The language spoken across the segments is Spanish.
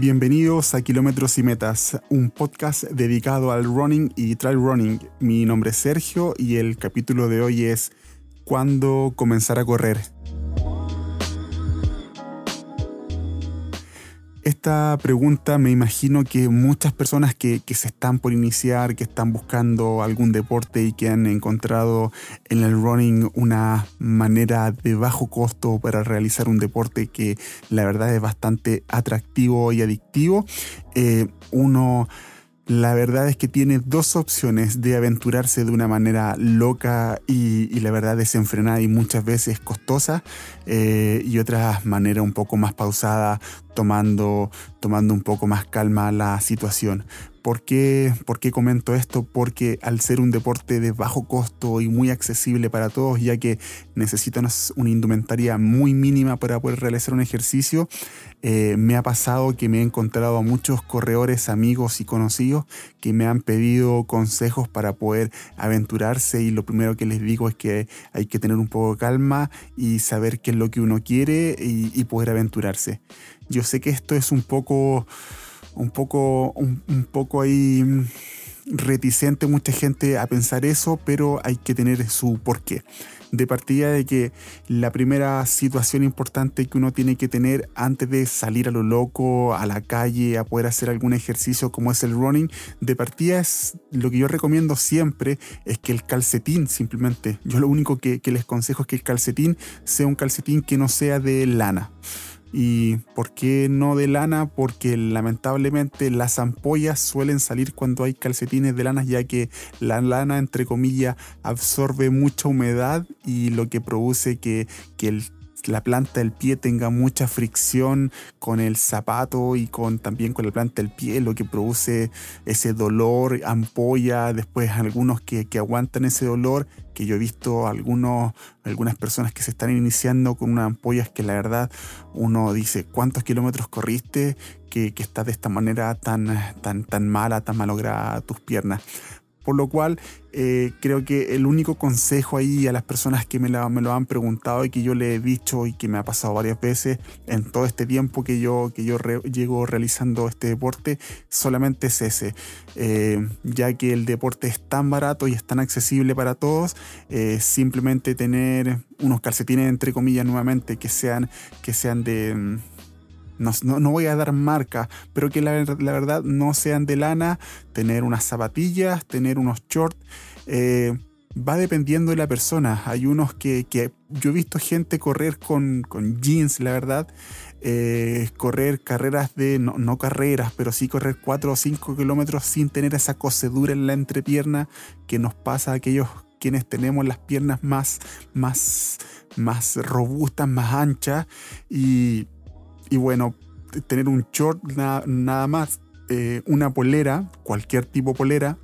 Bienvenidos a Kilómetros y Metas, un podcast dedicado al running y trail running. Mi nombre es Sergio y el capítulo de hoy es ¿Cuándo comenzar a correr? Esta pregunta me imagino que muchas personas que, se están por iniciar, que están buscando algún deporte y que han encontrado en el running una manera de bajo costo para realizar un deporte que la verdad es bastante atractivo y adictivo, eh, uno la verdad es que tiene dos opciones de aventurarse de una manera loca y, la verdad desenfrenada y muchas veces costosa eh, y otra manera un poco más pausada tomando, tomando un poco más calma la situación. ¿Por qué, ¿Por qué comento esto? Porque al ser un deporte de bajo costo y muy accesible para todos, ya que necesitan una indumentaria muy mínima para poder realizar un ejercicio, eh, me ha pasado que me he encontrado a muchos corredores, amigos y conocidos que me han pedido consejos para poder aventurarse y lo primero que les digo es que hay que tener un poco de calma y saber qué es lo que uno quiere y, y poder aventurarse. Yo sé que esto es un poco un poco, un, poco ahí mm, reticente mucha gente a pensar eso, pero hay que tener su porqué. De partida de que la primera situación importante que uno tiene que tener antes de salir a lo loco, a la calle, a poder hacer algún ejercicio como es el running, de partida es lo que yo recomiendo siempre es que el calcetín simplemente, yo lo único que, que les consejo es que el calcetín sea un calcetín que no sea de lana. ¿Y por qué no de lana? Porque lamentablemente las ampollas suelen salir cuando hay calcetines de lana, ya que la lana, entre comillas, absorbe mucha humedad y lo que produce que, que el la planta del pie tenga mucha fricción con el zapato y con también con la planta del pie, lo que produce ese dolor, ampolla, después algunos que, aguantan ese dolor, que yo he visto algunos, algunas personas que se están iniciando con unas ampollas que la verdad uno dice, ¿cuántos kilómetros corriste? Que, que estás de esta manera tan, tan, tan mala, tan malograda tus piernas. Por lo cual, eh, creo que el único consejo ahí a las personas que me, lo han preguntado y que yo le he dicho y que me ha pasado varias veces en todo este tiempo que yo, que yo llego realizando este deporte, solamente es ese. Eh, ya que el deporte es tan barato y es tan accesible para todos, eh, simplemente tener unos calcetines, entre comillas, nuevamente, que sean, que sean de no, voy a dar marca, pero que la, verdad no sean de lana, tener unas zapatillas, tener unos shorts. Eh, va dependiendo de la persona. Hay unos que, yo he visto gente correr con, jeans, la verdad. Eh, correr carreras de, no, carreras, pero sí correr 4 o 5 kilómetros sin tener esa cocedura en la entrepierna que nos pasa a aquellos quienes tenemos las piernas más, más, más robustas, más anchas. Y y bueno, tener un short nada más, eh, una polera, cualquier tipo de polera.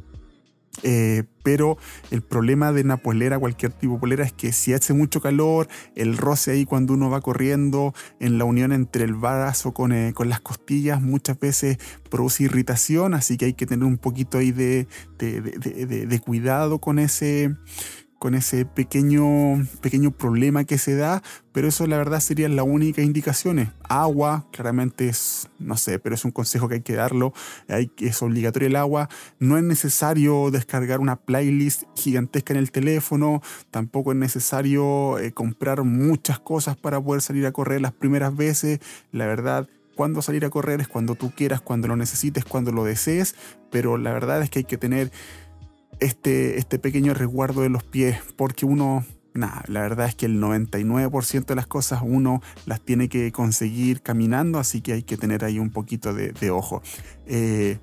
Eh, pero el problema de una polera, cualquier tipo de polera, es que si hace mucho calor, el roce ahí cuando uno va corriendo, en la unión entre el brazo con, eh, con las costillas, muchas veces produce irritación, así que hay que tener un poquito ahí de, de cuidado con ese, con ese pequeño, pequeño problema que se da, pero eso la verdad serían las únicas indicaciones. Agua, claramente es, no sé, pero es un consejo que hay que darlo, es obligatorio el agua, no es necesario descargar una playlist gigantesca en el teléfono, tampoco es necesario eh, comprar muchas cosas para poder salir a correr las primeras veces, la verdad cuando salir a correr es cuando tú quieras, cuando lo necesites, cuando lo desees, pero la verdad es que hay que tener este, este pequeño resguardo de los pies, porque uno, nada, la verdad es que el 99% de las cosas uno las tiene que conseguir caminando, así que hay que tener ahí un poquito de, ojo. Eh,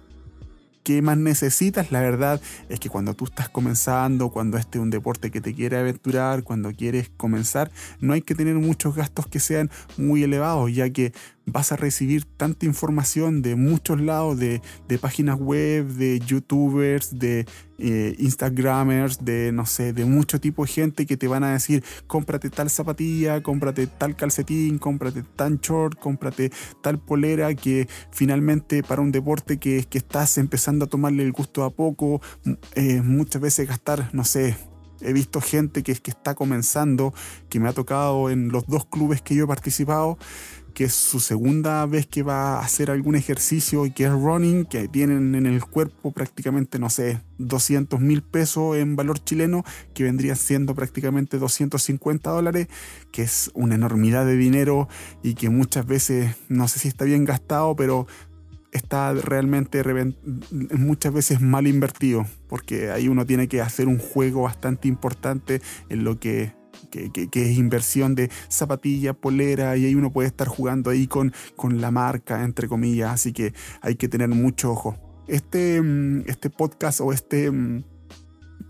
¿Qué más necesitas? La verdad es que cuando tú estás comenzando, cuando este es un deporte que te quiere aventurar, cuando quieres comenzar, no hay que tener muchos gastos que sean muy elevados, ya que vas a recibir tanta información de muchos lados, de, páginas web, de youtubers, de eh, instagramers, de no sé, de mucho tipo de gente que te van a decir, cómprate tal zapatilla, cómprate tal calcetín, cómprate tan short, cómprate tal polera, que finalmente para un deporte que, que estás empezando a tomarle el gusto a poco, eh, muchas veces gastar, no sé, he visto gente que, que está comenzando, que me ha tocado en los dos clubes que yo he participado, que es su segunda vez que va a hacer algún ejercicio y que es running, que tienen en el cuerpo prácticamente, no sé, 200 mil pesos en valor chileno, que vendría siendo prácticamente 250 dólares, que es una enormidad de dinero y que muchas veces, no sé si está bien gastado, pero está realmente muchas veces mal invertido, porque ahí uno tiene que hacer un juego bastante importante en lo que que, es inversión de zapatilla, polera, y ahí uno puede estar jugando ahí con, con la marca, entre comillas, así que hay que tener mucho ojo. Este, mm, este podcast o este, mm,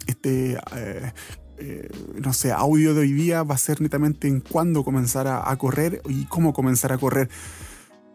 este eh, eh, no sé, audio de hoy día va a ser netamente en cuándo comenzar a correr y cómo comenzar a correr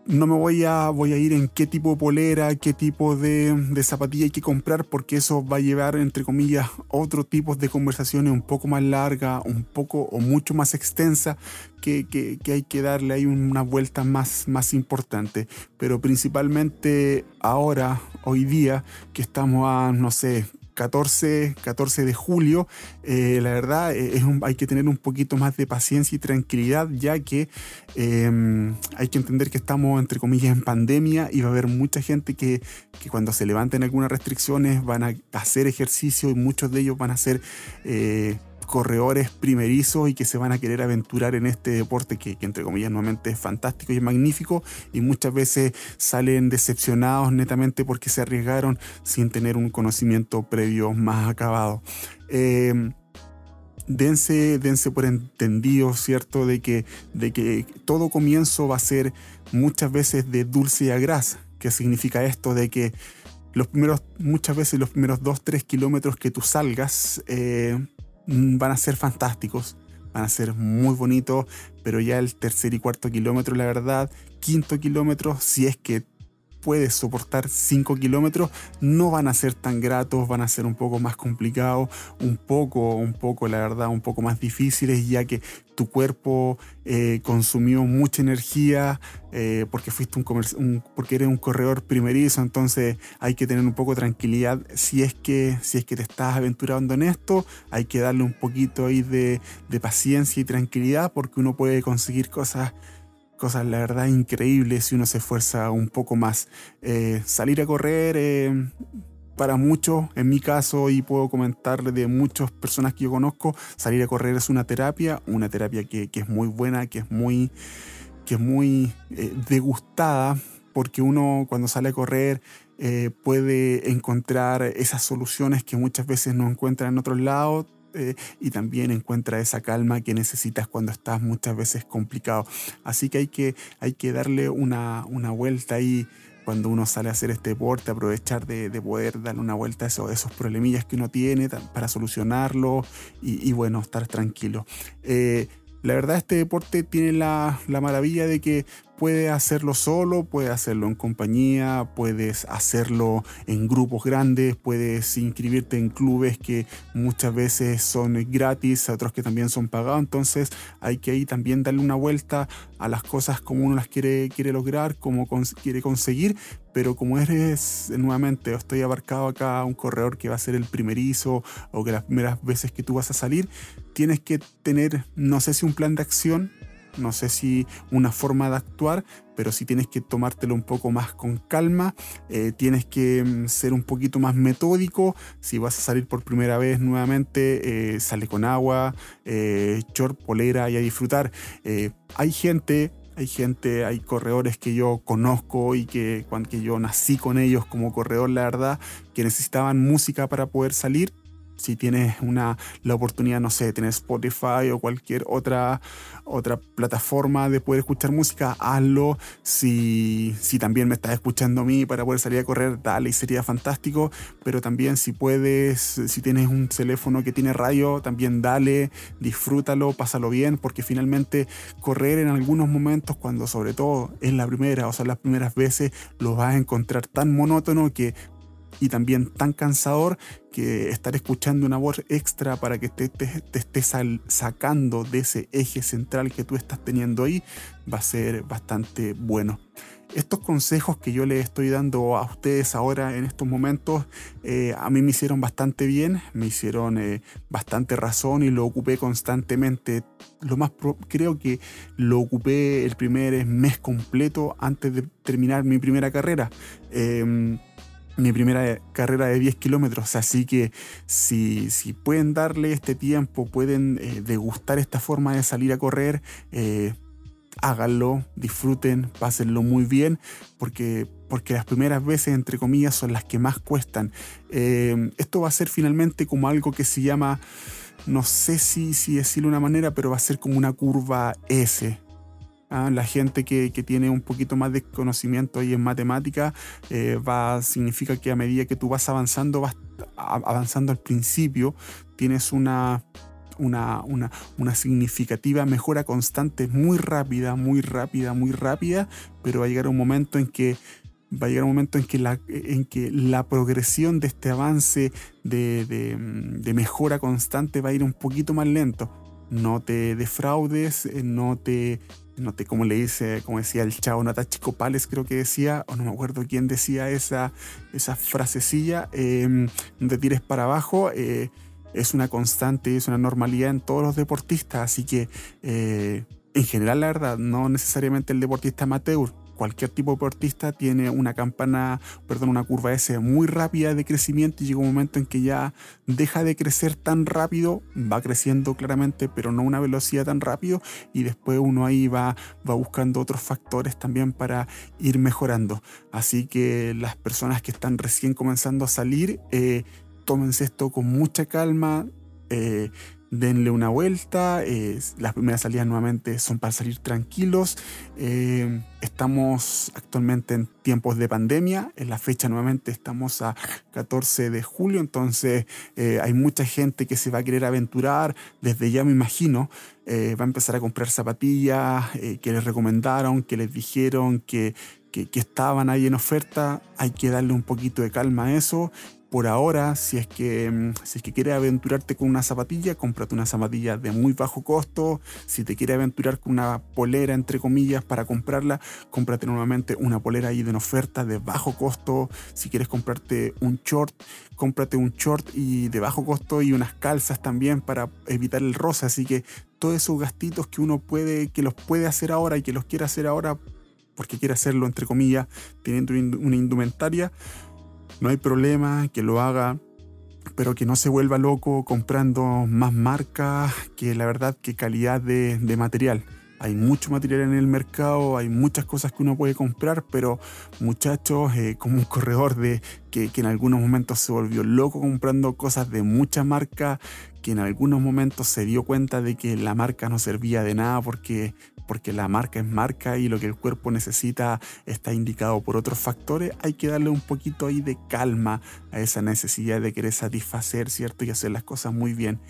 no me voy a, voy a ir en qué tipo de polera, qué tipo de, zapatilla hay que comprar, porque eso va a llevar, entre comillas, otro tipo de conversaciones un poco más largas, un poco o mucho más extensa, que, hay que darle ahí una vuelta más, más importante. Pero principalmente ahora, hoy día, que estamos a, no sé, 14, 14 de julio, eh, la verdad eh, es hay que tener un poquito más de paciencia y tranquilidad, ya que em, hay que entender que estamos, entre comillas, en pandemia y va a haber mucha gente que, que, cuando se levanten algunas restricciones van a hacer ejercicio y muchos de ellos van a hacer eh, corredores primerizos y que se van a querer aventurar en este deporte que, entre comillas nuevamente es fantástico y es magnífico y muchas veces salen decepcionados netamente porque se arriesgaron sin tener un conocimiento previo más acabado. Em, dense, dense por entendido, ¿cierto? De que, de que todo comienzo va a ser muchas veces de dulce a grasa. ¿Qué significa esto? De que los primeros, muchas veces los primeros 2-3 kilómetros que tú salgas, eh, van a ser fantásticos, van a ser muy bonitos, pero ya el tercer y cuarto kilómetro, la verdad, quinto kilómetro, si es que puedes soportar 5 kilómetros, no van a ser tan gratos, van a ser un poco más complicados, un poco, un poco, la verdad, un poco más difíciles, ya que tu cuerpo eh, consumió mucha energía eh, porque fuiste un, porque eres un corredor primerizo, entonces hay que tener un poco de tranquilidad. Si es que si es que te estás aventurando en esto, hay que darle un poquito ahí de, de paciencia y tranquilidad porque uno puede conseguir cosas cosas, la verdad, increíbles si uno se esfuerza un poco más. Eh, salir a correr, eh, para muchos, en mi caso, y puedo comentarle de muchas personas que yo conozco, salir a correr es una terapia, una terapia que, es muy buena, que es muy, que es muy eh, degustada, porque uno cuando sale a correr puede encontrar esas soluciones que muchas veces no encuentra en otros lados eh, y también encuentra esa calma que necesitas cuando estás muchas veces complicado. Así que hay que, hay que darle una, una vuelta ahí cuando uno sale a hacer este deporte, aprovechar de, poder darle una vuelta a esos, problemillas que uno tiene para solucionarlo y, bueno, estar tranquilo. Eh, la verdad este deporte tiene la, la, maravilla de que Puedes hacerlo solo, puedes hacerlo en compañía, puedes hacerlo en grupos grandes, puedes inscribirte en clubes que muchas veces son gratis, otros que también son pagados. Entonces hay que ahí también darle una vuelta a las cosas como uno las quiere, quiere lograr, como quiere conseguir. Pero como eres, nuevamente, estoy abarcado acá un corredor que va a ser el primerizo o que las primeras veces que tú vas a salir, tienes que tener, no sé si un plan de acción, no sé si una forma de actuar, pero si tienes que tomártelo un poco más con calma, eh, tienes que mm, ser un poquito más metódico, si vas a salir por primera vez nuevamente, eh, sale con agua, eh, polera y a disfrutar. hay gente hay gente, hay corredores que yo conozco y que cuando yo nací con ellos como corredor, la verdad, que necesitaban música para poder salir si tienes una, la oportunidad, no sé, de tener Spotify o cualquier otra, otra plataforma de poder escuchar música, hazlo. Si, si también me estás escuchando a mí para poder salir a correr, dale y sería fantástico. Pero también si puedes, si tienes un teléfono que tiene radio, también dale, disfrútalo, pásalo bien, porque finalmente correr en algunos momentos, cuando sobre todo en la primera o sea las primeras veces, lo vas a encontrar tan monótono que y también tan cansador que estar escuchando una voz extra para que te, estés sacando de ese eje central que tú estás teniendo ahí va a ser bastante bueno. estos consejos que yo les estoy dando a ustedes ahora en estos momentos, eh, a mí me hicieron bastante bien, me hicieron eh, bastante razón y lo ocupé constantemente. Lo más creo que lo ocupé el primer mes completo antes de terminar mi primera carrera. Em, mi primera carrera de 10 kilómetros, así que si, si, pueden darle este tiempo, pueden eh, degustar esta forma de salir a correr, háganlo, disfruten, pásenlo muy bien, porque, porque las primeras veces, entre comillas, son las que más cuestan. Eh, esto va a ser finalmente como algo que se llama, no sé si, si decirlo de una manera, pero va a ser como una curva S. ¿ah? La gente que, tiene un poquito más de conocimiento ahí en matemática eh, va, significa que a medida que tú vas avanzando, vas avanzando al principio, tienes una, una, una, significativa mejora constante, muy rápida, muy rápida, muy rápida, pero va a llegar un momento en que va a llegar un momento en que la, en que la progresión de este avance de, mejora constante va a ir un poquito más lento. No te defraudes, eh, no te, no te, como le dice, como decía el chavo Natachi Copales, creo que decía, o no me acuerdo quién decía esa, esa frasecilla, em, no te tires para abajo. Eh, es una constante, es una normalidad en todos los deportistas, así que eh, en general la verdad, no necesariamente el deportista amateur, cualquier tipo de deportista tiene una campana, perdón, una curva S muy rápida de crecimiento y llega un momento en que ya deja de crecer tan rápido, va creciendo claramente, pero no una velocidad tan rápido y después uno ahí va, va buscando otros factores también para ir mejorando. Así que las personas que están recién comenzando a salir, eh, tómense esto con mucha calma, eh, denle una vuelta, eh, las primeras salidas nuevamente son para salir tranquilos. Eh, estamos actualmente en tiempos de pandemia, en la fecha nuevamente estamos a 14 de julio, entonces hay mucha gente que se va a querer aventurar, desde ya me imagino, va a empezar a comprar zapatillas que les recomendaron, que les dijeron que que, estaban ahí en oferta, hay que darle un poquito de calma a eso por ahora, si es que mm, si es que quieres aventurarte con una zapatilla, cómprate una zapatilla de muy bajo costo. Si te quieres aventurar con una polera, entre comillas, para comprarla, cómprate nuevamente una polera ahí de una oferta de bajo costo. Si quieres comprarte un short, cómprate un short y de bajo costo y unas calzas también para evitar el rosa. Así que todos esos gastitos que uno puede, que los puede hacer ahora y que los quiere hacer ahora porque quiere hacerlo, entre comillas, teniendo una indumentaria, no hay problema que lo haga, pero que no se vuelva loco comprando más marcas que la verdad que calidad de, material. Hay mucho material en el mercado, hay muchas cosas que uno puede comprar, pero muchachos, eh, como un corredor de que, que, en algunos momentos se volvió loco comprando cosas de mucha marca, que en algunos momentos se dio cuenta de que la marca no servía de nada porque porque la marca es marca y lo que el cuerpo necesita está indicado por otros factores, hay que darle un poquito ahí de calma a esa necesidad de querer satisfacer, ¿cierto? Y hacer las cosas muy bien.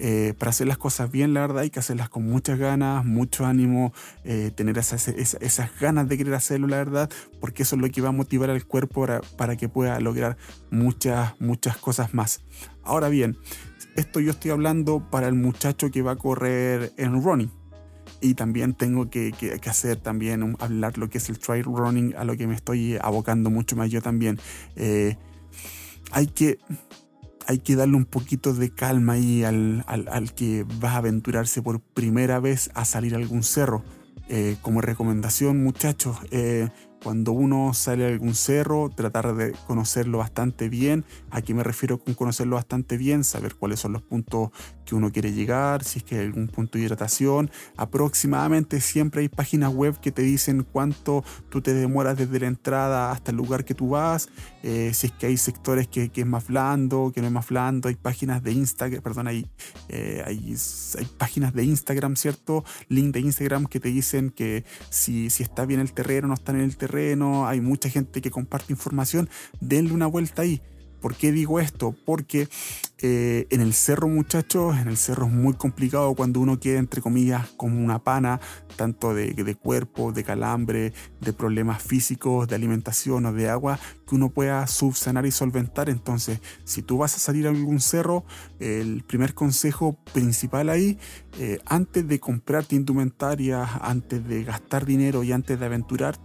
Eh, para hacer las cosas bien, la verdad, hay que hacerlas con muchas ganas, mucho ánimo, eh, tener esas, esas, ganas de querer hacerlo, la verdad, porque eso es lo que va a motivar al cuerpo para, para que pueda lograr muchas, muchas cosas más. Ahora bien, esto yo estoy hablando para el muchacho que va a correr en running y también tengo que, hacer también hablar lo que es el trail running a lo que me estoy abocando mucho más yo también. Eh, hay que hay que darle un poquito de calma ahí al, que va a aventurarse por primera vez a salir a algún cerro. Eh, como recomendación muchachos eh, cuando uno sale a algún cerro, tratar de conocerlo bastante bien. Aquí me refiero con conocerlo bastante bien, saber cuáles son los puntos que uno quiere llegar, si es que hay algún punto de hidratación. Aproximadamente siempre hay páginas web que te dicen cuánto tú te demoras desde la entrada hasta el lugar que tú vas, eh, si es que hay sectores que, es más blando, que no es más blando, hay páginas de Instagram, perdón, hay, eh, hay, páginas de Instagram, ¿cierto? Link de Instagram que te dicen que si, si está bien el terreno, no está en el terreno, hay mucha gente que comparte información, denle una vuelta ahí. ¿Por qué digo esto? Porque eh, en el cerro, muchachos, en el cerro es muy complicado cuando uno queda, entre comillas, como una pana, tanto de, de, cuerpo, de calambre, de problemas físicos, de alimentación o de agua, que uno pueda subsanar y solventar. Entonces, si tú vas a salir a algún cerro, el primer consejo principal ahí, eh, antes de comprarte indumentaria, antes de gastar dinero y antes de aventurar,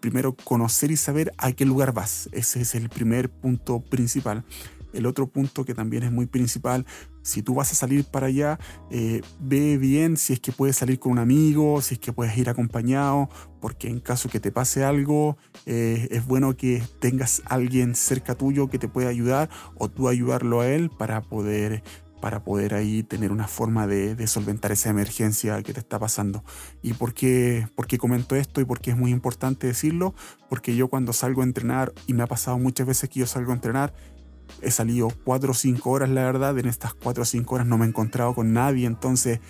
primero conocer y saber a qué lugar vas. Ese es el primer punto principal. El otro punto que también es muy principal, si tú vas a salir para allá, eh, ve bien si es que puedes salir con un amigo, si es que puedes ir acompañado, porque en caso que te pase algo, eh, es bueno que tengas alguien cerca tuyo que te pueda ayudar o tú ayudarlo a él para poder para poder ahí tener una forma de, solventar esa emergencia que te está pasando. ¿Y por qué, por qué comento esto y por qué es muy importante decirlo? Porque yo cuando salgo a entrenar, y me ha pasado muchas veces que yo salgo a entrenar, he salido 4 o 5 horas, la verdad. En estas 4 o 5 horas no me he encontrado con nadie. Entonces,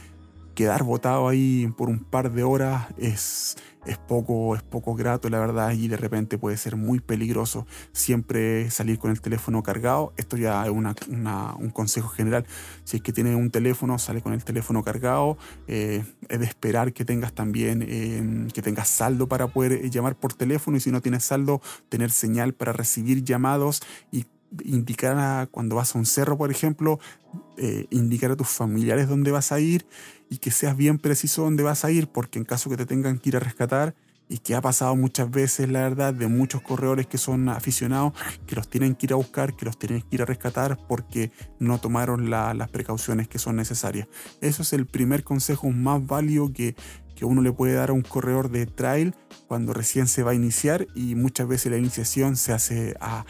quedar botado ahí por un par de horas es, es, poco, es poco grato, la verdad. Y de repente puede ser muy peligroso. Siempre salir con el teléfono cargado. Esto ya es un consejo general. Si es que tienes un teléfono, sale con el teléfono cargado. Eh, es de esperar que tengas también eh, que tengas saldo para poder llamar por teléfono. Y si no tienes saldo, tener señal para recibir llamados y indicar a, cuando vas a un cerro, por ejemplo, eh, indicar a tus familiares dónde vas a ir y que seas bien preciso dónde vas a ir, porque en caso que te tengan que ir a rescatar, y que ha pasado muchas veces, la verdad, de muchos corredores que son aficionados, que los tienen que ir a buscar, que los tienen que ir a rescatar porque no tomaron las precauciones que son necesarias. Eso es el primer consejo más válido que, que uno le puede dar a un corredor de trail cuando recién se va a iniciar y muchas veces la iniciación se hace a,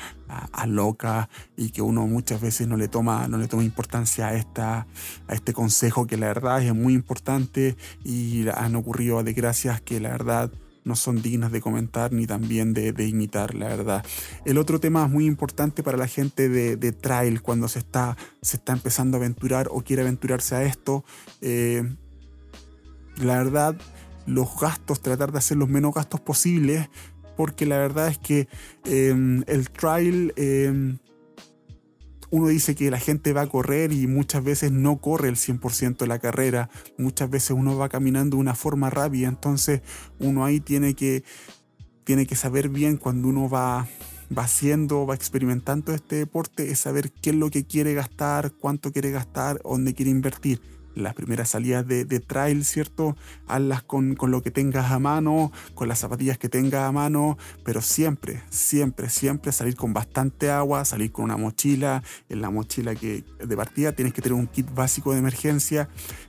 loca y que uno muchas veces no le toma, no le toma importancia a, esta, a este consejo que la verdad es muy importante y han ocurrido desgracias que la verdad no son dignas de comentar ni también de, imitar, la verdad. El otro tema muy importante para la gente de, trail cuando se está, se está empezando a aventurar o quiere aventurarse a esto, eh, la verdad, los gastos, tratar de hacer los menos gastos posibles, porque la verdad es que eh, el trail eh, uno dice que la gente va a correr y muchas veces no corre el 100% de la carrera, muchas veces uno va caminando de una forma rápida, entonces uno ahí tiene que, tiene que saber bien cuando uno va, va haciendo, va experimentando este deporte, es saber qué es lo que quiere gastar, cuánto quiere gastar, dónde quiere invertir las primeras salidas de, trail, ¿cierto? Hazlas con, con, lo que tengas a mano, con las zapatillas que tengas a mano, pero siempre, siempre, siempre salir con bastante agua, salir con una mochila. En la mochila que de partida tienes que tener un kit básico de emergencia,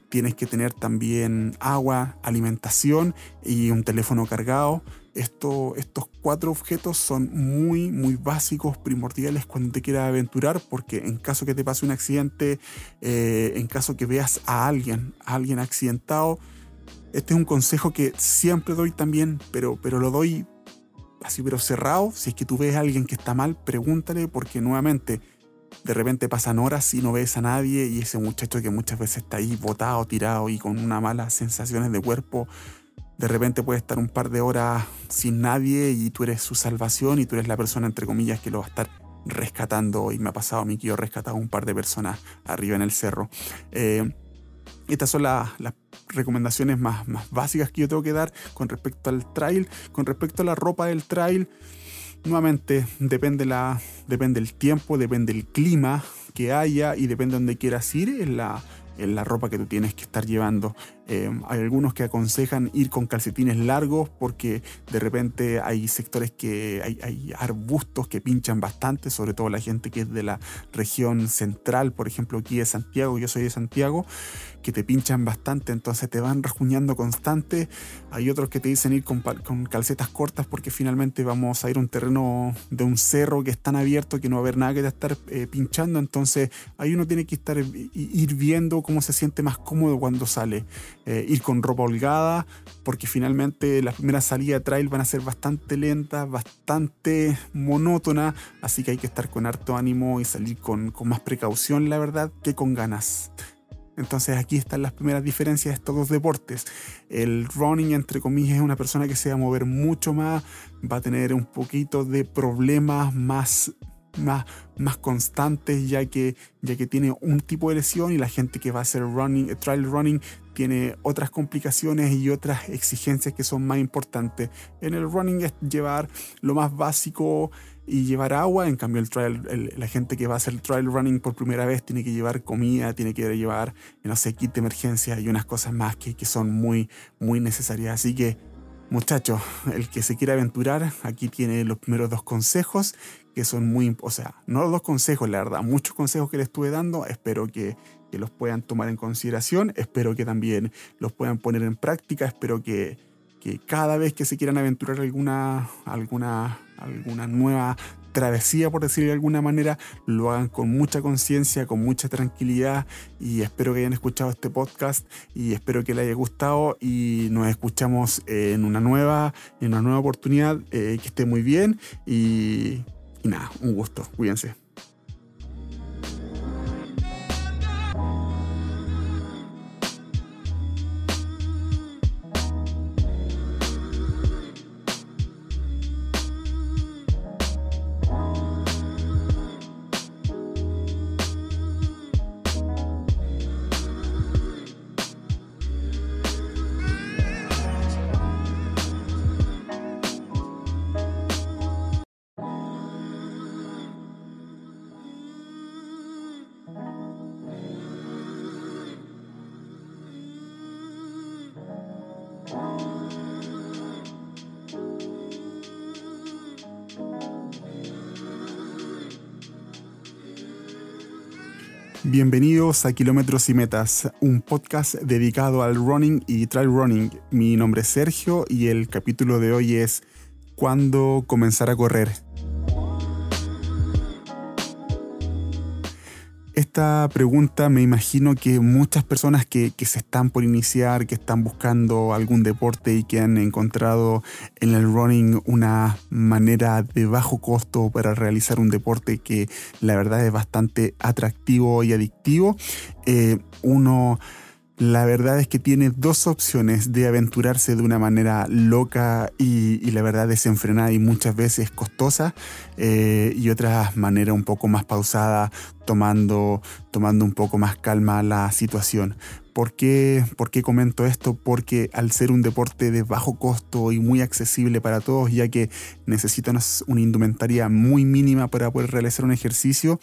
tienes que tener también agua, alimentación y un teléfono cargado estos cuatro objetos son muy, muy básicos, primordiales cuando te quieras aventurar, porque en caso que te pase un accidente, eh, en caso que veas a alguien, a alguien accidentado, este es un consejo que siempre doy también, pero, pero lo doy así, pero cerrado. Si es que tú ves a alguien que está mal, pregúntale, porque nuevamente de repente pasan horas y no ves a nadie y ese muchacho que muchas veces está ahí botado, tirado y con una mala sensaciones de cuerpo, de repente puede estar un par de horas sin nadie y tú eres su salvación y tú eres la persona, entre comillas, que lo va a estar rescatando. Y me ha pasado a mí que yo he rescatado un par de personas arriba en el cerro. Eh, estas son las recomendaciones más, más básicas que yo tengo que dar con respecto al trail. Con respecto a la ropa del trail, nuevamente depende, la, depende el tiempo, depende el clima que haya y depende de donde quieras ir. En la, en la ropa que tú tienes que estar llevando. Eh, hay algunos que aconsejan ir con calcetines largos porque de repente hay sectores que hay, arbustos que pinchan bastante, sobre todo la gente que es de la región central, por ejemplo aquí de Santiago, yo soy de Santiago, que te pinchan bastante, entonces te van rajuñando constante. Hay otros que te dicen ir con, con calcetas cortas porque finalmente vamos a ir a un terreno de un cerro que es tan abierto que no va a haber nada que te estar eh, pinchando, entonces ahí uno tiene que estar ir viendo cómo se siente más cómodo cuando sale. Eh, ir con ropa holgada, porque finalmente las primeras salidas de trail van a ser bastante lentas, bastante monótonas, así que hay que estar con harto ánimo y salir con, con más precaución, la verdad, que con ganas. Entonces aquí están las primeras diferencias de estos dos deportes. El running, entre comillas, es una persona que se va a mover mucho más, va a tener un poquito de problemas más más, más constantes ya que, ya que tiene un tipo de lesión y la gente que va a hacer running, trial running tiene otras complicaciones y otras exigencias que son más importantes. En el running es llevar lo más básico y llevar agua, en cambio el trial, la gente que va a hacer trial running por primera vez tiene que llevar comida, tiene que llevar, no sé, kit de emergencia y unas cosas más que, que son muy, muy necesarias. Así que Muchachos, el que se quiera aventurar, aquí tiene los primeros dos consejos que son muy, o sea, no los dos consejos, la verdad, muchos consejos que les estuve dando, espero que, que los puedan tomar en consideración, espero que también los puedan poner en práctica, espero que, que cada vez que se quieran aventurar alguna, alguna, alguna nueva travesía, por decirlo de alguna manera, lo hagan con mucha conciencia, con mucha tranquilidad y espero que hayan escuchado este podcast y espero que les haya gustado y nos escuchamos en una nueva, en una nueva oportunidad, eh, que esté muy bien y, y nada, un gusto, cuídense. Bienvenidos a Kilómetros y Metas, un podcast dedicado al running y trail running. Mi nombre es Sergio y el capítulo de hoy es ¿Cuándo comenzar a correr? Esta pregunta me imagino que muchas personas que, se están por iniciar, que están buscando algún deporte y que han encontrado en el running una manera de bajo costo para realizar un deporte que la verdad es bastante atractivo y adictivo, eh, uno la verdad es que tiene dos opciones de aventurarse de una manera loca y, la verdad desenfrenada y muchas veces costosa eh, y otra manera un poco más pausada tomando, tomando un poco más calma la situación. ¿Por qué, ¿Por qué comento esto? Porque al ser un deporte de bajo costo y muy accesible para todos, ya que necesitan una indumentaria muy mínima para poder realizar un ejercicio,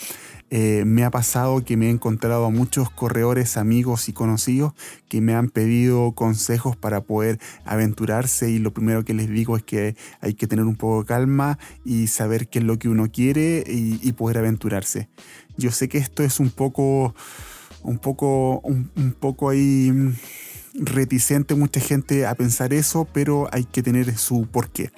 eh, me ha pasado que me he encontrado a muchos corredores, amigos y conocidos que me han pedido consejos para poder aventurarse y lo primero que les digo es que hay que tener un poco de calma y saber qué es lo que uno quiere y, y poder aventurarse. Yo sé que esto es un poco un poco, un, poco ahí mm, reticente mucha gente a pensar eso, pero hay que tener su porqué.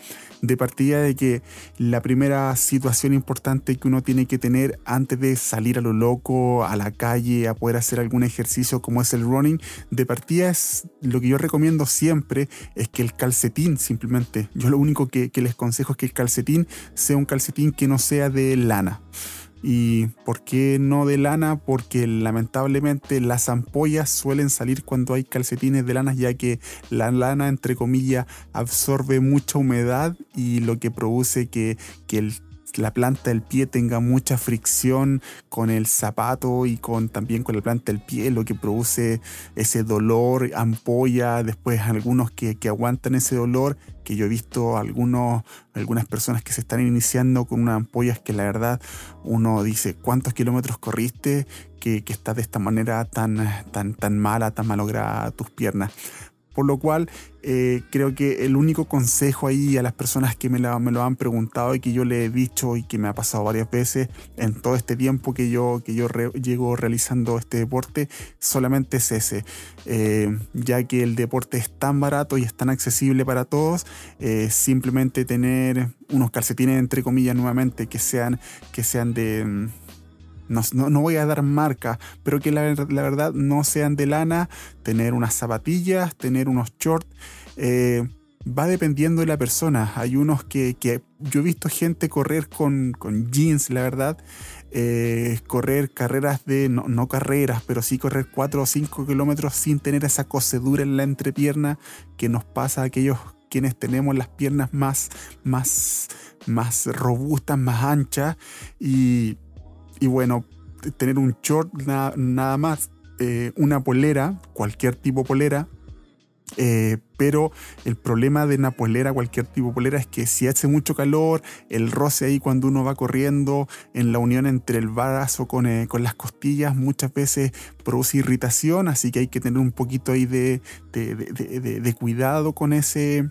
De partida de que la primera situación importante que uno tiene que tener antes de salir a lo loco, a la calle, a poder hacer algún ejercicio como es el running, de partida es lo que yo recomiendo siempre es que el calcetín simplemente, yo lo único que, que les consejo es que el calcetín sea un calcetín que no sea de lana. ¿Y por qué no de lana? Porque lamentablemente las ampollas suelen salir cuando hay calcetines de lana, ya que la lana, entre comillas, absorbe mucha humedad y lo que produce que, que el la planta del pie tenga mucha fricción con el zapato y con también con la planta del pie, lo que produce ese dolor, ampolla, después algunos que, aguantan ese dolor, que yo he visto algunos, algunas personas que se están iniciando con unas ampollas que la verdad uno dice, ¿cuántos kilómetros corriste? Que, que estás de esta manera tan, tan, tan mala, tan malograda tus piernas. Por lo cual, eh, creo que el único consejo ahí a las personas que me, lo han preguntado y que yo le he dicho y que me ha pasado varias veces en todo este tiempo que yo, que yo llego realizando este deporte, solamente es ese. Eh, ya que el deporte es tan barato y es tan accesible para todos, eh, simplemente tener unos calcetines, entre comillas, nuevamente, que sean, que sean de no, voy a dar marca, pero que la, verdad no sean de lana, tener unas zapatillas, tener unos shorts. Eh, va dependiendo de la persona. Hay unos que, yo he visto gente correr con, jeans, la verdad. Eh, correr carreras de, no, no, carreras, pero sí correr 4 o 5 kilómetros sin tener esa cocedura en la entrepierna que nos pasa a aquellos quienes tenemos las piernas más, más, más robustas, más anchas y, bueno, tener un short nada más, eh, una polera, cualquier tipo polera, eh, pero el problema de una polera, cualquier tipo de polera, es que si hace mucho calor, el roce ahí cuando uno va corriendo, en la unión entre el brazo con, eh, con las costillas, muchas veces produce irritación, así que hay que tener un poquito ahí de, de cuidado con ese,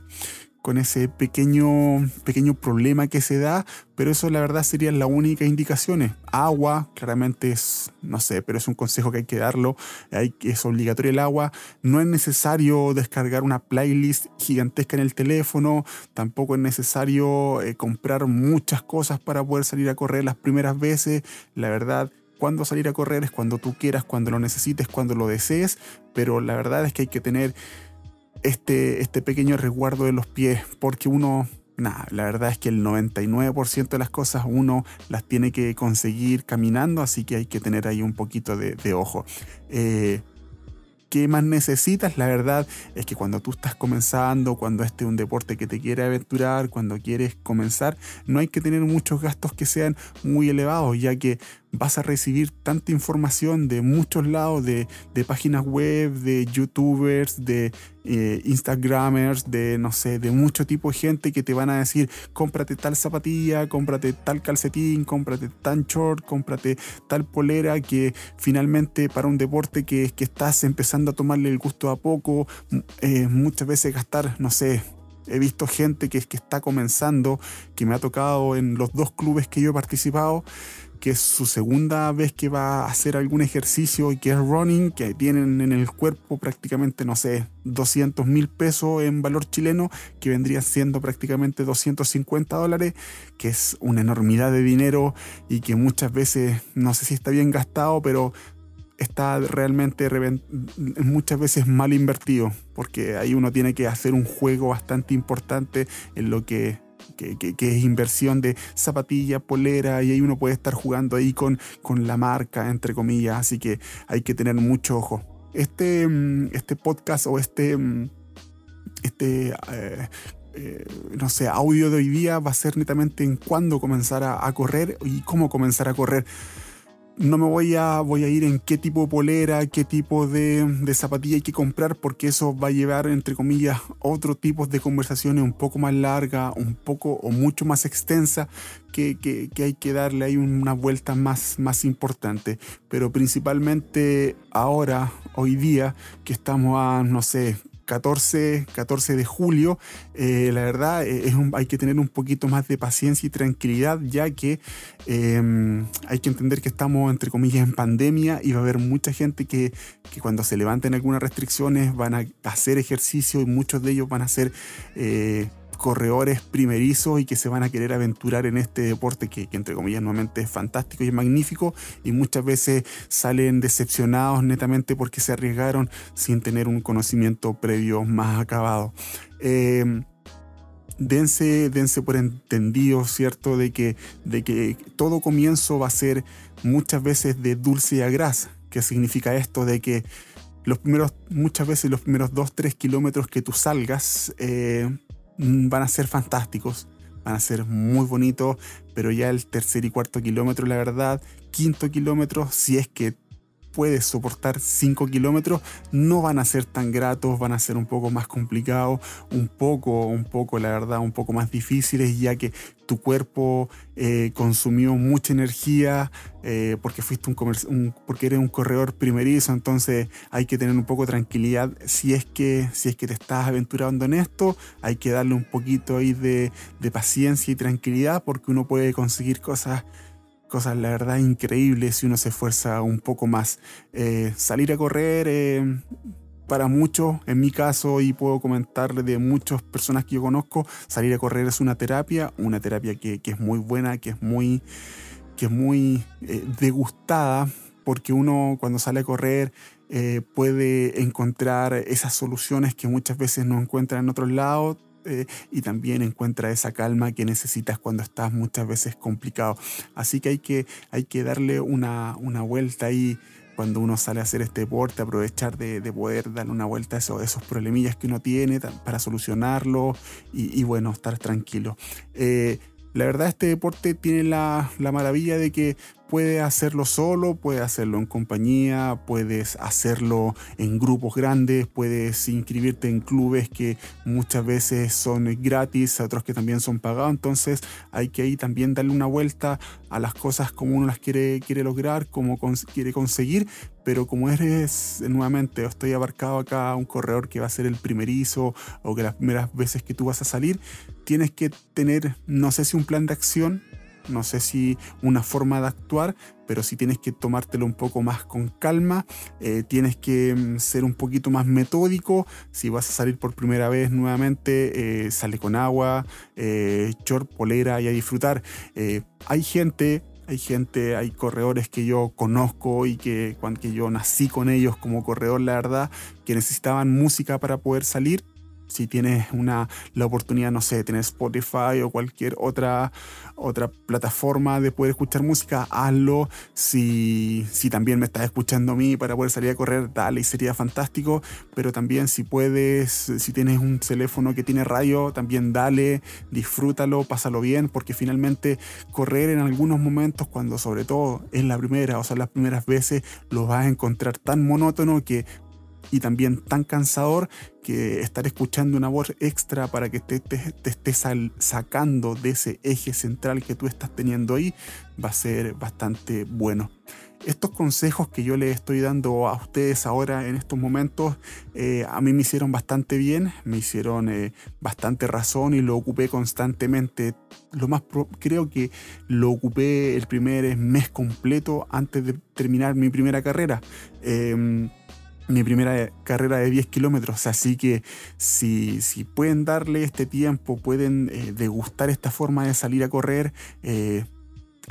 con ese pequeño, pequeño problema que se da, pero eso la verdad serían las únicas indicaciones. Agua, claramente es, no sé, pero es un consejo que hay que darlo, hay, es obligatorio el agua. No es necesario descargar una playlist gigantesca en el teléfono, tampoco es necesario eh, comprar muchas cosas para poder salir a correr las primeras veces. La verdad, cuando salir a correr es cuando tú quieras, cuando lo necesites, cuando lo desees, pero la verdad es que hay que tener este, este pequeño resguardo de los pies, porque uno, nada, la verdad es que el 99% de las cosas uno las tiene que conseguir caminando, así que hay que tener ahí un poquito de, ojo. Eh, ¿Qué más necesitas? La verdad es que cuando tú estás comenzando, cuando este es un deporte que te quiere aventurar, cuando quieres comenzar, no hay que tener muchos gastos que sean muy elevados, ya que vas a recibir tanta información de muchos lados, de, páginas web, de youtubers, de eh, instagramers, de no sé, de mucho tipo de gente que te van a decir, cómprate tal zapatilla, cómprate tal calcetín, cómprate tan short, cómprate tal polera, que finalmente para un deporte que, que estás empezando a tomarle el gusto a poco, eh, muchas veces gastar, no sé, he visto gente que, que está comenzando, que me ha tocado en los dos clubes que yo he participado, que es su segunda vez que va a hacer algún ejercicio y que es running, que tienen en el cuerpo prácticamente, no sé, 200 mil pesos en valor chileno, que vendría siendo prácticamente 250 dólares, que es una enormidad de dinero y que muchas veces, no sé si está bien gastado, pero está realmente muchas veces mal invertido, porque ahí uno tiene que hacer un juego bastante importante en lo que que, es inversión de zapatilla, polera, y ahí uno puede estar jugando ahí con, con la marca, entre comillas, así que hay que tener mucho ojo. Este, mm, este podcast o este, mm, este eh, eh, no sé, audio de hoy día va a ser netamente en cuándo comenzar a correr y cómo comenzar a correr no me voy a, voy a ir en qué tipo de polera, qué tipo de, zapatilla hay que comprar, porque eso va a llevar, entre comillas, otro tipo de conversaciones un poco más largas, un poco o mucho más extensa, que, hay que darle ahí una vuelta más, más importante. Pero principalmente ahora, hoy día, que estamos a, no sé, 14, 14 de julio, eh, la verdad eh, es hay que tener un poquito más de paciencia y tranquilidad, ya que em, hay que entender que estamos, entre comillas, en pandemia y va a haber mucha gente que, que, cuando se levanten algunas restricciones van a hacer ejercicio y muchos de ellos van a hacer... Corredores primerizos y que se van a querer aventurar en este deporte que, entre comillas nuevamente es fantástico y es magnífico y muchas veces salen decepcionados netamente porque se arriesgaron sin tener un conocimiento previo más acabado. Eh, dense, dense por entendido, ¿cierto? De que, de que todo comienzo va a ser muchas veces de dulce a grasa. ¿Qué significa esto? De que los primeros, muchas veces los primeros 2-3 kilómetros que tú salgas, eh, van a ser fantásticos, van a ser muy bonitos, pero ya el tercer y cuarto kilómetro, la verdad, quinto kilómetro, si es que puedes soportar 5 kilómetros, no van a ser tan gratos, van a ser un poco más complicados, un poco, un poco, la verdad, un poco más difíciles, ya que tu cuerpo eh, consumió mucha energía eh, porque fuiste un, porque eres un corredor primerizo, entonces hay que tener un poco de tranquilidad. Si es que si es que te estás aventurando en esto, hay que darle un poquito ahí de, de paciencia y tranquilidad porque uno puede conseguir cosas cosas, la verdad, increíbles si uno se esfuerza un poco más. Eh, salir a correr, eh, para muchos, en mi caso, y puedo comentarle de muchas personas que yo conozco, salir a correr es una terapia, una terapia que, es muy buena, que es muy, que es muy eh, degustada, porque uno cuando sale a correr puede encontrar esas soluciones que muchas veces no encuentra en otros lados eh, y también encuentra esa calma que necesitas cuando estás muchas veces complicado. Así que hay que, hay que darle una, una vuelta ahí, cuando uno sale a hacer este deporte, aprovechar de, poder darle una vuelta a esos, esos problemillas que uno tiene para solucionarlo y, bueno, estar tranquilo. Eh, la verdad este deporte tiene la, la maravilla de que puedes hacerlo solo, puedes hacerlo en compañía, puedes hacerlo en grupos grandes, puedes inscribirte en clubes que muchas veces son gratis, otros que también son pagados. Entonces hay que ahí también darle una vuelta a las cosas como uno las quiere, quiere lograr, como quiere conseguir. Pero como eres, nuevamente, estoy abarcado acá un corredor que va a ser el primerizo o que las primeras veces que tú vas a salir, tienes que tener, no sé si un plan de acción, no sé si una forma de actuar, pero si tienes que tomártelo un poco más con calma, eh, tienes que mm, ser un poquito más metódico, si vas a salir por primera vez nuevamente, eh, sale con agua, eh, polera y a disfrutar. hay gente hay gente, hay corredores que yo conozco y que cuando yo nací con ellos como corredor, la verdad, que necesitaban música para poder salir si tienes una, la oportunidad, no sé, tener Spotify o cualquier otra, otra plataforma de poder escuchar música, hazlo. Si, si también me estás escuchando a mí para poder salir a correr, dale y sería fantástico. Pero también si puedes, si tienes un teléfono que tiene radio, también dale, disfrútalo, pásalo bien, porque finalmente correr en algunos momentos, cuando sobre todo en la primera, o sea, las primeras veces, lo vas a encontrar tan monótono que y también tan cansador que estar escuchando una voz extra para que te, estés sacando de ese eje central que tú estás teniendo ahí va a ser bastante bueno. Estos consejos que yo les estoy dando a ustedes ahora en estos momentos eh, a mí me hicieron bastante bien, me hicieron eh, bastante razón y lo ocupé constantemente. Lo más creo que lo ocupé el primer mes completo antes de terminar mi primera carrera. Em, mi primera carrera de 10 kilómetros, así que si, si, pueden darle este tiempo, pueden eh, degustar esta forma de salir a correr, eh,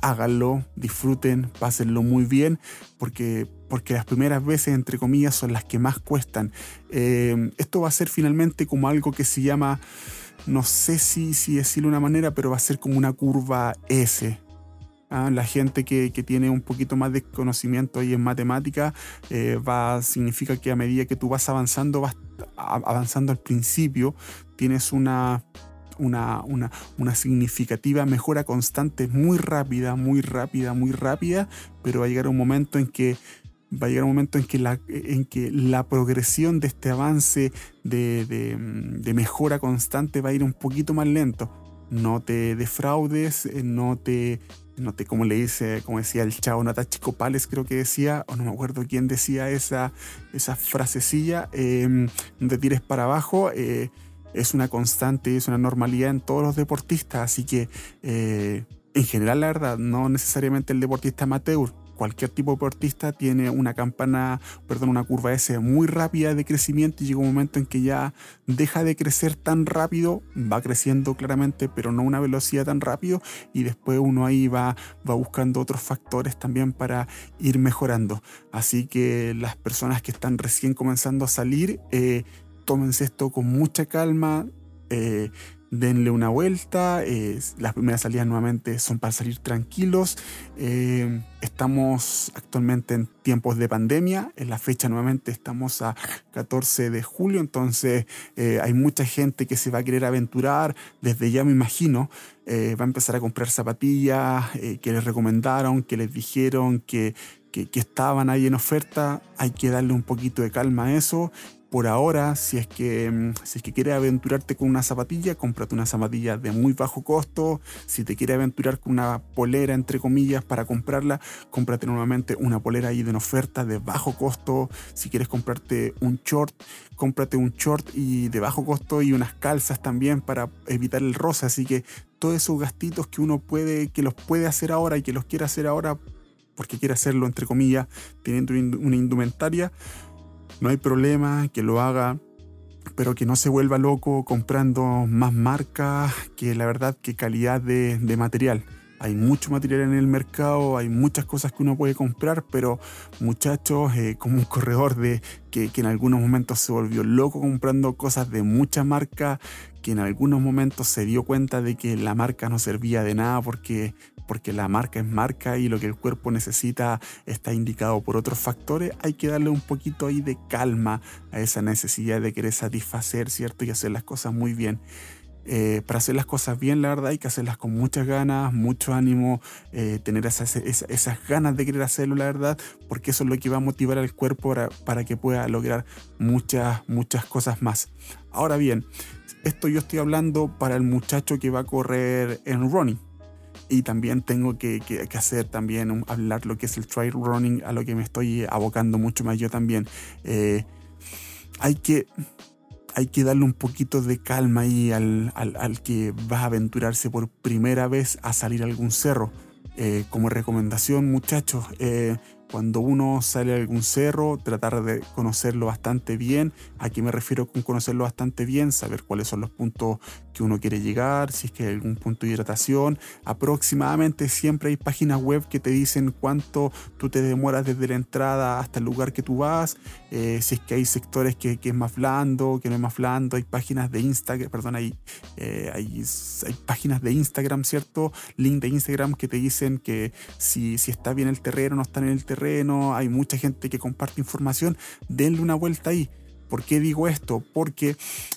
háganlo, disfruten, pásenlo muy bien, porque, porque las primeras veces, entre comillas, son las que más cuestan. Eh, esto va a ser finalmente como algo que se llama, no sé si, si decirlo de una manera, pero va a ser como una curva S. la gente que, tiene un poquito más de conocimiento ahí en matemática eh, va, significa que a medida que tú vas avanzando, vas avanzando al principio, tienes una, una, una, significativa mejora constante, muy rápida, muy rápida, muy rápida, pero va a llegar un momento en que va a llegar un momento en que la, en que la progresión de este avance de, de, mejora constante va a ir un poquito más lento. No te defraudes, eh, no te, no te, como le dice, como decía el chavo Natachi Copales, creo que decía, o no me acuerdo quién decía esa, esa frasecilla, em, no te tires para abajo, eh, es una constante, es una normalidad en todos los deportistas, así que eh, en general, la verdad, no necesariamente el deportista amateur, cualquier tipo de deportista tiene una campana, perdón, una curva S muy rápida de crecimiento y llega un momento en que ya deja de crecer tan rápido, va creciendo claramente, pero no una velocidad tan rápido y después uno ahí va, va buscando otros factores también para ir mejorando. Así que las personas que están recién comenzando a salir, eh, tómense esto con mucha calma. Eh, denle una vuelta. las primeras salidas nuevamente son para salir tranquilos. Eh, estamos actualmente en tiempos de pandemia. En la fecha nuevamente estamos a 14 de julio, entonces eh, hay mucha gente que se va a querer aventurar. Desde ya me imagino, eh, va a empezar a comprar zapatillas que les recomendaron, que les dijeron que, que, estaban ahí en oferta. Hay que darle un poquito de calma a eso por ahora, si es que, mm, si es que quieres aventurarte con una zapatilla, cómprate una zapatilla de muy bajo costo. Si te quieres aventurar con una polera, entre comillas, para comprarla, cómprate nuevamente una polera ahí de una oferta de bajo costo. Si quieres comprarte un short, cómprate un short y de bajo costo y unas calzas también para evitar el rosa. Así que todos esos gastitos que uno puede, que los puede hacer ahora y que los quiere hacer ahora porque quiere hacerlo, entre comillas, teniendo una indumentaria, no hay problema que lo haga, pero que no se vuelva loco comprando más marcas que la verdad que calidad de, material. Hay mucho material en el mercado, hay muchas cosas que uno puede comprar, pero muchachos, eh, como un corredor de que, que, en algunos momentos se volvió loco comprando cosas de mucha marca, que en algunos momentos se dio cuenta de que la marca no servía de nada porque porque la marca es marca y lo que el cuerpo necesita está indicado por otros factores, hay que darle un poquito ahí de calma a esa necesidad de querer satisfacer, ¿cierto? Y hacer las cosas muy bien. Eh, para hacer las cosas bien, la verdad, hay que hacerlas con muchas ganas, mucho ánimo, eh, tener esas, esas, ganas de querer hacerlo, la verdad, porque eso es lo que va a motivar al cuerpo para, para que pueda lograr muchas, muchas cosas más. Ahora bien, esto yo estoy hablando para el muchacho que va a correr en running. Y también tengo que, que, hacer también hablar lo que es el trail running, a lo que me estoy abocando mucho más yo también. Eh, hay que hay que darle un poquito de calma ahí al, al, que va a aventurarse por primera vez a salir a algún cerro. Eh, como recomendación, muchachos, eh, cuando uno sale a algún cerro, tratar de conocerlo bastante bien. ¿A qué me refiero con conocerlo bastante bien? Saber cuáles son los puntos que uno quiere llegar, si es que hay algún punto de hidratación. Aproximadamente siempre hay páginas web que te dicen cuánto tú te demoras desde la entrada hasta el lugar que tú vas. Eh, si es que hay sectores que, es más blando, que no es más blando. Hay páginas de Instagram, perdón, hay, eh, hay, hay, páginas de Instagram, ¿cierto? Link de Instagram que te dicen que si, si está bien el terreno, no está en el terreno hay mucha gente que comparte información, denle una vuelta ahí. ¿Por qué digo esto? Porque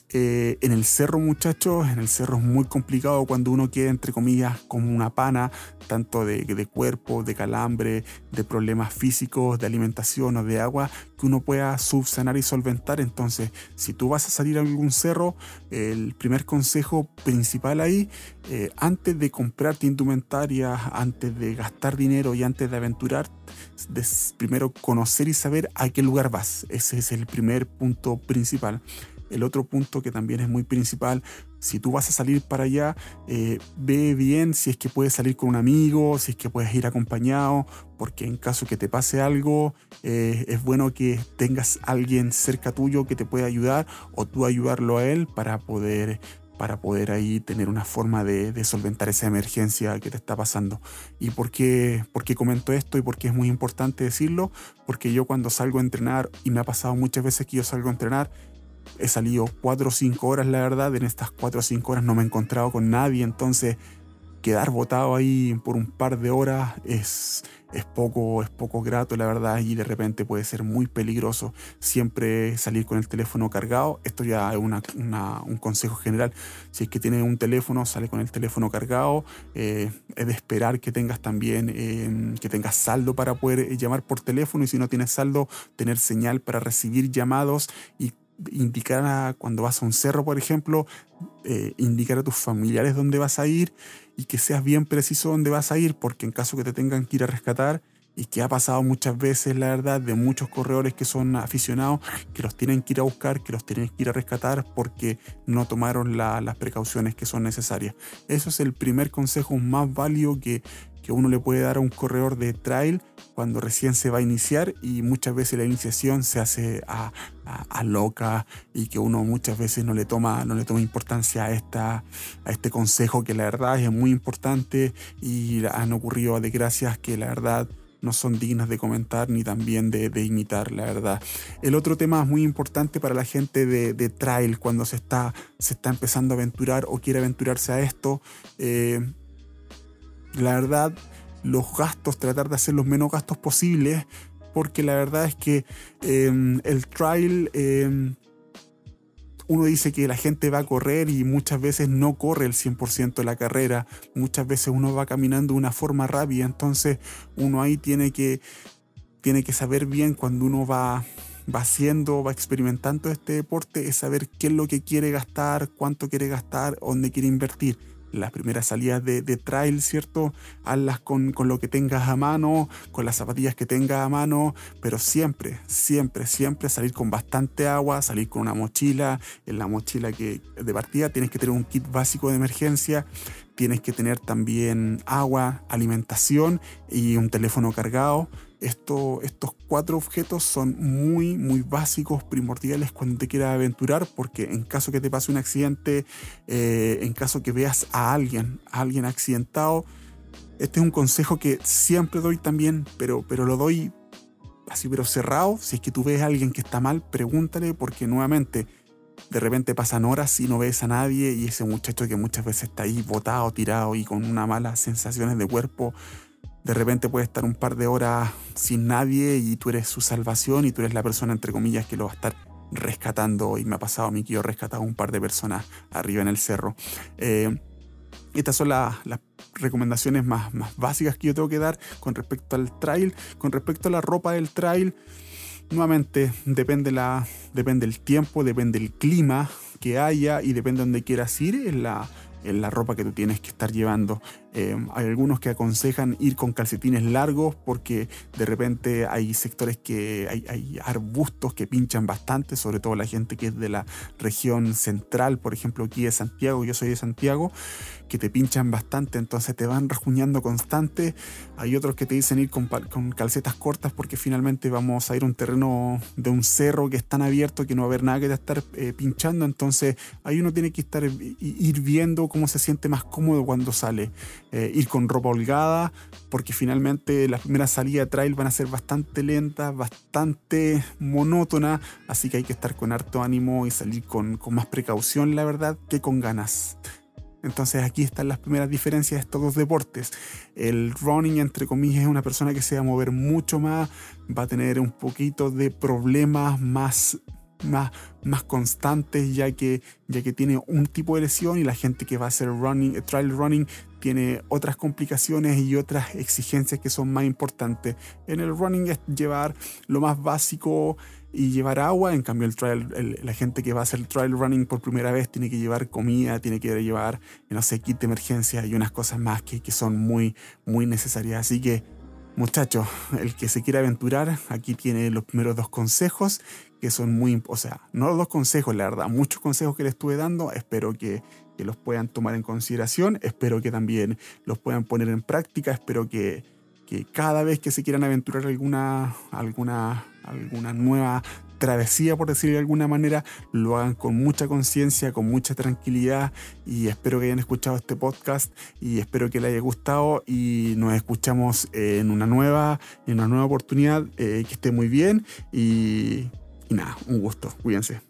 eh, en el cerro, muchachos, en el cerro es muy complicado cuando uno queda, entre comillas, como una pana, tanto de, de, cuerpo, de calambre, de problemas físicos, de alimentación o de agua, que uno pueda subsanar y solventar. Entonces, si tú vas a salir a algún cerro, el primer consejo principal ahí, eh, antes de comprarte indumentaria, antes de gastar dinero y antes de aventurar, primero conocer y saber a qué lugar vas. Ese es el primer punto principal. El otro punto que también es muy principal, si tú vas a salir para allá, eh, ve bien si es que puedes salir con un amigo, si es que puedes ir acompañado, porque en caso que te pase algo, eh, es bueno que tengas alguien cerca tuyo que te pueda ayudar o tú ayudarlo a él para poder para poder ahí tener una forma de, solventar esa emergencia que te está pasando. ¿Y por qué, por qué comento esto y por qué es muy importante decirlo? Porque yo cuando salgo a entrenar, y me ha pasado muchas veces que yo salgo a entrenar, he salido 4 o 5 horas, la verdad. En estas 4 o 5 horas no me he encontrado con nadie. Entonces, quedar botado ahí por un par de horas es, es, poco, es poco grato, la verdad. Y de repente puede ser muy peligroso. Siempre salir con el teléfono cargado. Esto ya es un consejo general. Si es que tienes un teléfono, sale con el teléfono cargado. Eh, es de esperar que tengas también, eh, que tengas saldo para poder llamar por teléfono. Y si no tienes saldo, tener señal para recibir llamados y indicar cuando vas a un cerro, por ejemplo, eh, indicar a tus familiares dónde vas a ir y que seas bien preciso dónde vas a ir, porque en caso que te tengan que ir a rescatar, y que ha pasado muchas veces, la verdad, de muchos corredores que son aficionados, que los tienen que ir a buscar, que los tienen que ir a rescatar porque no tomaron las precauciones que son necesarias. Eso es el primer consejo más válido que, que uno le puede dar a un corredor de trail cuando recién se va a iniciar y muchas veces la iniciación se hace a, loca y que uno muchas veces no le toma, no le toma importancia a, esta, a este consejo que la verdad es muy importante y han ocurrido desgracias que la verdad no son dignas de comentar ni también de, imitar, la verdad. El otro tema muy importante para la gente de, trail cuando se está, se está empezando a aventurar o quiere aventurarse a esto. Eh, la verdad, los gastos, tratar de hacer los menos gastos posibles, porque la verdad es que em, el trial, em, uno dice que la gente va a correr y muchas veces no corre el 100% de la carrera, muchas veces uno va caminando de una forma rápida, entonces uno ahí tiene que, tiene que saber bien cuando uno va va haciendo, va experimentando este deporte, es saber qué es lo que quiere gastar, cuánto quiere gastar, dónde quiere invertir las primeras salidas de, trail, ¿cierto? Hazlas con, con, lo que tengas a mano, con las zapatillas que tengas a mano, pero siempre, siempre, siempre salir con bastante agua, salir con una mochila. En la mochila que de partida tienes que tener un kit básico de emergencia, tienes que tener también agua, alimentación y un teléfono cargado estos cuatro objetos son muy, muy básicos, primordiales cuando te quieras aventurar, porque en caso que te pase un accidente, eh, en caso que veas a alguien, a alguien accidentado, este es un consejo que siempre doy también, pero, pero lo doy así, pero cerrado. Si es que tú ves a alguien que está mal, pregúntale, porque nuevamente de repente pasan horas y no ves a nadie y ese muchacho que muchas veces está ahí botado, tirado y con una mala sensaciones de cuerpo, de repente puede estar un par de horas sin nadie y tú eres su salvación y tú eres la persona, entre comillas, que lo va a estar rescatando. Y me ha pasado a mí que yo he rescatado un par de personas arriba en el cerro. Eh, estas son las recomendaciones más, más básicas que yo tengo que dar con respecto al trail. Con respecto a la ropa del trail, nuevamente depende, la, depende el tiempo, depende el clima que haya y depende de donde quieras ir. La, en la ropa que tú tienes que estar llevando. Eh, hay algunos que aconsejan ir con calcetines largos porque de repente hay sectores que hay, arbustos que pinchan bastante, sobre todo la gente que es de la región central, por ejemplo aquí de Santiago, yo soy de Santiago, que te pinchan bastante, entonces te van rajuñando constante. Hay otros que te dicen ir con, calcetas cortas porque finalmente vamos a ir a un terreno de un cerro que es tan abierto que no va a haber nada que te estar eh, pinchando, entonces ahí uno tiene que estar ir viendo cómo se siente más cómodo cuando sale. Eh, ir con ropa holgada, porque finalmente las primeras salidas de trail van a ser bastante lentas, bastante monótonas, así que hay que estar con harto ánimo y salir con, con más precaución, la verdad, que con ganas. Entonces aquí están las primeras diferencias de estos dos deportes. El running, entre comillas, es una persona que se va a mover mucho más, va a tener un poquito de problemas más más, más constantes ya que, ya que tiene un tipo de lesión y la gente que va a hacer running, trail running tiene otras complicaciones y otras exigencias que son más importantes. En el running es llevar lo más básico y llevar agua, en cambio el trail, la gente que va a hacer el trail running por primera vez tiene que llevar comida, tiene que llevar, no sé, kit de emergencia y unas cosas más que, que son muy, muy necesarias. Así que Muchachos, el que se quiera aventurar, aquí tiene los primeros dos consejos, que son muy, o sea, no los dos consejos, la verdad, muchos consejos que le estuve dando, espero que, que los puedan tomar en consideración, espero que también los puedan poner en práctica, espero que, que cada vez que se quieran aventurar alguna, alguna, alguna nueva travesía, por decirlo de alguna manera, lo hagan con mucha conciencia, con mucha tranquilidad y espero que hayan escuchado este podcast y espero que les haya gustado y nos escuchamos en una nueva, en una nueva oportunidad, eh, que esté muy bien y nada, un gusto, cuídense.